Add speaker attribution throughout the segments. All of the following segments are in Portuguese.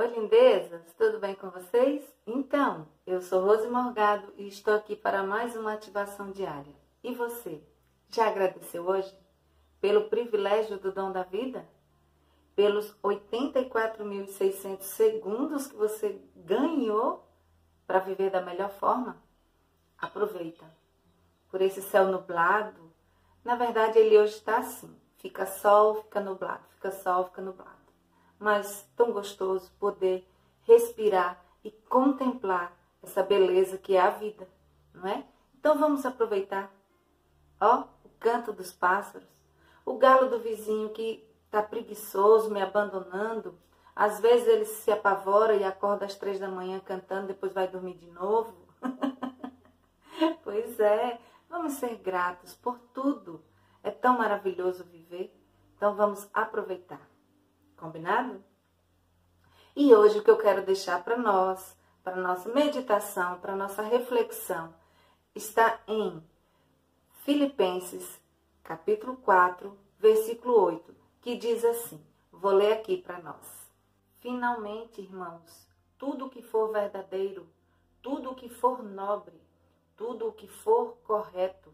Speaker 1: Oi, lindezas, tudo bem com vocês? Então, eu sou Rose Morgado e estou aqui para mais uma ativação diária. E você, já agradeceu hoje pelo privilégio do dom da vida? Pelos 84.600 segundos que você ganhou para viver da melhor forma? Aproveita. Por esse céu nublado, na verdade ele hoje está assim: fica sol, fica nublado, fica sol, fica nublado mas tão gostoso poder respirar e contemplar essa beleza que é a vida, não é? Então vamos aproveitar. Ó, o canto dos pássaros, o galo do vizinho que está preguiçoso, me abandonando. Às vezes ele se apavora e acorda às três da manhã cantando, depois vai dormir de novo. pois é, vamos ser gratos por tudo. É tão maravilhoso viver. Então vamos aproveitar. Combinado? E hoje o que eu quero deixar para nós, para nossa meditação, para nossa reflexão, está em Filipenses, capítulo 4, versículo 8, que diz assim: Vou ler aqui para nós. Finalmente, irmãos, tudo o que for verdadeiro, tudo o que for nobre, tudo o que for correto,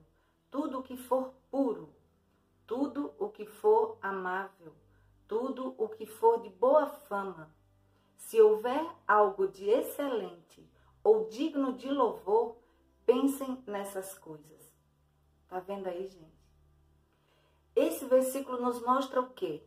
Speaker 1: tudo o que for puro, tudo o que for amável, tudo o que for de boa fama. Se houver algo de excelente ou digno de louvor, pensem nessas coisas. Tá vendo aí, gente? Esse versículo nos mostra o quê?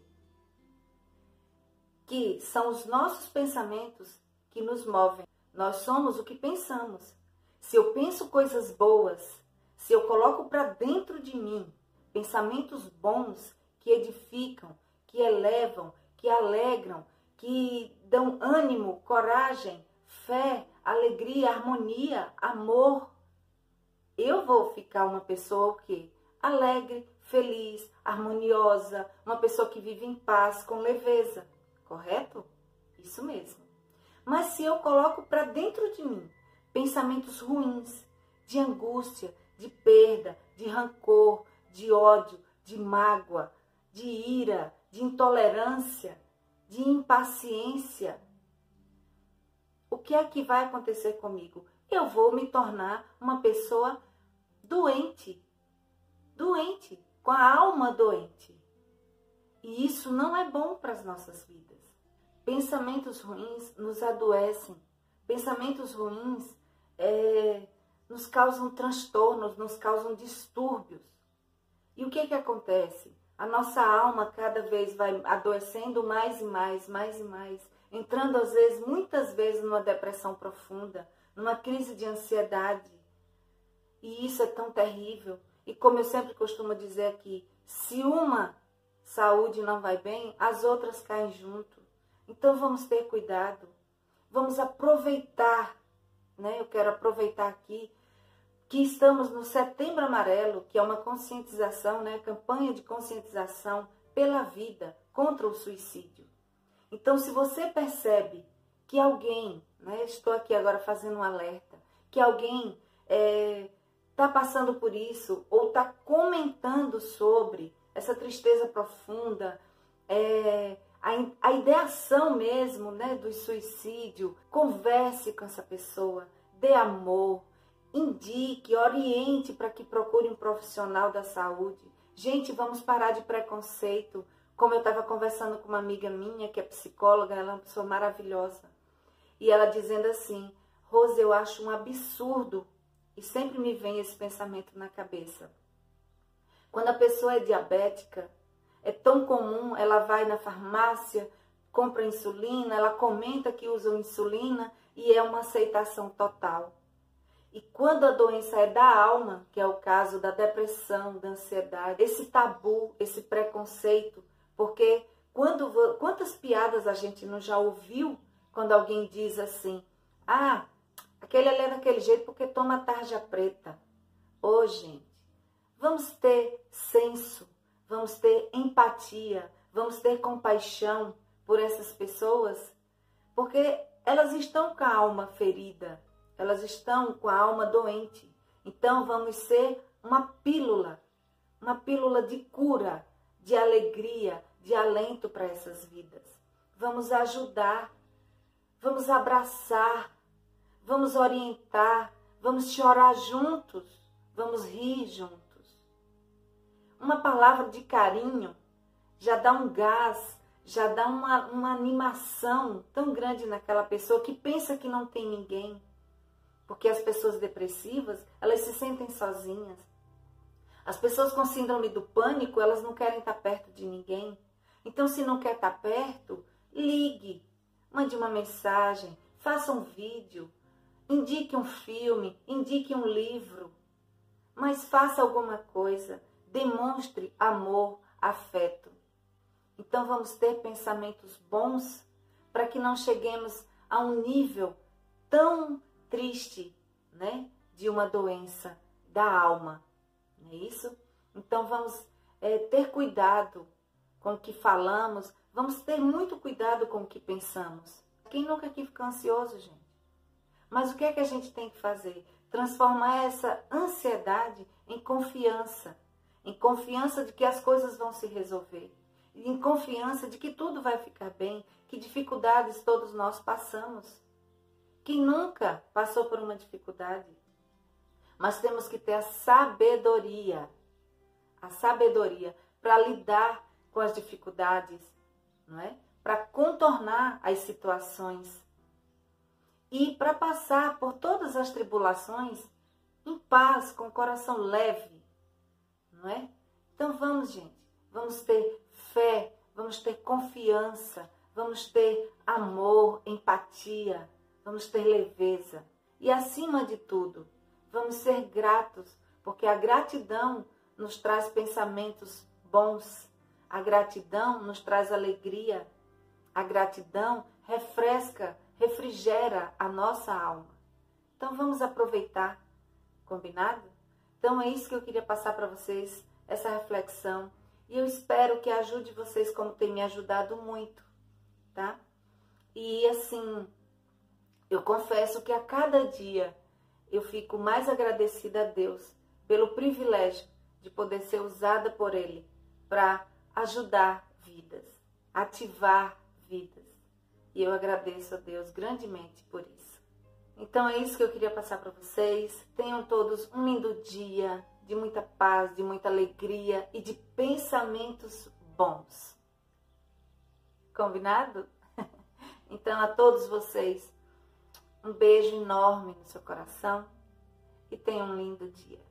Speaker 1: Que são os nossos pensamentos que nos movem. Nós somos o que pensamos. Se eu penso coisas boas, se eu coloco para dentro de mim pensamentos bons que edificam, que elevam, que alegram, que dão ânimo, coragem, fé, alegria, harmonia, amor. Eu vou ficar uma pessoa o quê? Alegre, feliz, harmoniosa, uma pessoa que vive em paz, com leveza. Correto? Isso mesmo. Mas se eu coloco para dentro de mim pensamentos ruins, de angústia, de perda, de rancor, de ódio, de mágoa, de ira, de intolerância, de impaciência, o que é que vai acontecer comigo? Eu vou me tornar uma pessoa doente. Doente, com a alma doente. E isso não é bom para as nossas vidas. Pensamentos ruins nos adoecem. Pensamentos ruins é, nos causam transtornos, nos causam distúrbios. E o que, que acontece? A nossa alma cada vez vai adoecendo mais e mais, mais e mais, entrando às vezes, muitas vezes, numa depressão profunda, numa crise de ansiedade. E isso é tão terrível. E como eu sempre costumo dizer aqui, se uma saúde não vai bem, as outras caem junto. Então vamos ter cuidado. Vamos aproveitar, né? Eu quero aproveitar aqui que estamos no Setembro Amarelo, que é uma conscientização, né, campanha de conscientização pela vida contra o suicídio. Então, se você percebe que alguém, né, estou aqui agora fazendo um alerta, que alguém está é, tá passando por isso ou está comentando sobre essa tristeza profunda, é, a, a ideação mesmo né, do suicídio, converse com essa pessoa, dê amor, indique, oriente para que procure um profissional da saúde. Gente, vamos parar de preconceito. Como eu estava conversando com uma amiga minha, que é psicóloga, ela é uma pessoa maravilhosa. E ela dizendo assim: Rose, eu acho um absurdo. E sempre me vem esse pensamento na cabeça. Quando a pessoa é diabética, é tão comum, ela vai na farmácia, compra insulina, ela comenta que usa insulina e é uma aceitação total. E quando a doença é da alma, que é o caso da depressão, da ansiedade, esse tabu, esse preconceito, porque quando quantas piadas a gente não já ouviu quando alguém diz assim: "Ah, aquele ali é daquele jeito porque toma tarja preta". Ô, oh, gente, vamos ter senso, vamos ter empatia, vamos ter compaixão por essas pessoas, porque elas estão com a alma ferida, elas estão com a alma doente. Então vamos ser uma pílula, uma pílula de cura, de alegria, de alento para essas vidas. Vamos ajudar vamos abraçar, vamos orientar, vamos chorar juntos, vamos rir juntos. Uma palavra de carinho já dá um gás, já dá uma, uma animação tão grande naquela pessoa que pensa que não tem ninguém. Porque as pessoas depressivas, elas se sentem sozinhas. As pessoas com síndrome do pânico, elas não querem estar perto de ninguém. Então, se não quer estar perto, ligue, mande uma mensagem, faça um vídeo, indique um filme, indique um livro. Mas faça alguma coisa, demonstre amor, afeto. Então vamos ter pensamentos bons para que não cheguemos a um nível tão triste, né, de uma doença da alma, não é isso? Então vamos é, ter cuidado com o que falamos, vamos ter muito cuidado com o que pensamos. Quem nunca aqui fica ansioso, gente? Mas o que é que a gente tem que fazer? Transformar essa ansiedade em confiança, em confiança de que as coisas vão se resolver em confiança de que tudo vai ficar bem, que dificuldades todos nós passamos. Quem nunca passou por uma dificuldade? Mas temos que ter a sabedoria, a sabedoria para lidar com as dificuldades, não é? Para contornar as situações e para passar por todas as tribulações em paz, com o coração leve, não é? Então vamos, gente, vamos ter fé, vamos ter confiança, vamos ter amor, empatia, vamos ter leveza. E acima de tudo, vamos ser gratos, porque a gratidão nos traz pensamentos bons, a gratidão nos traz alegria, a gratidão refresca, refrigera a nossa alma. Então vamos aproveitar, combinado? Então é isso que eu queria passar para vocês, essa reflexão e eu espero que ajude vocês como tem me ajudado muito, tá? E assim, eu confesso que a cada dia eu fico mais agradecida a Deus pelo privilégio de poder ser usada por Ele para ajudar vidas, ativar vidas. E eu agradeço a Deus grandemente por isso. Então é isso que eu queria passar para vocês. Tenham todos um lindo dia de muita paz, de muita alegria e de pensamentos bons. Combinado? Então, a todos vocês, um beijo enorme no seu coração e tenham um lindo dia.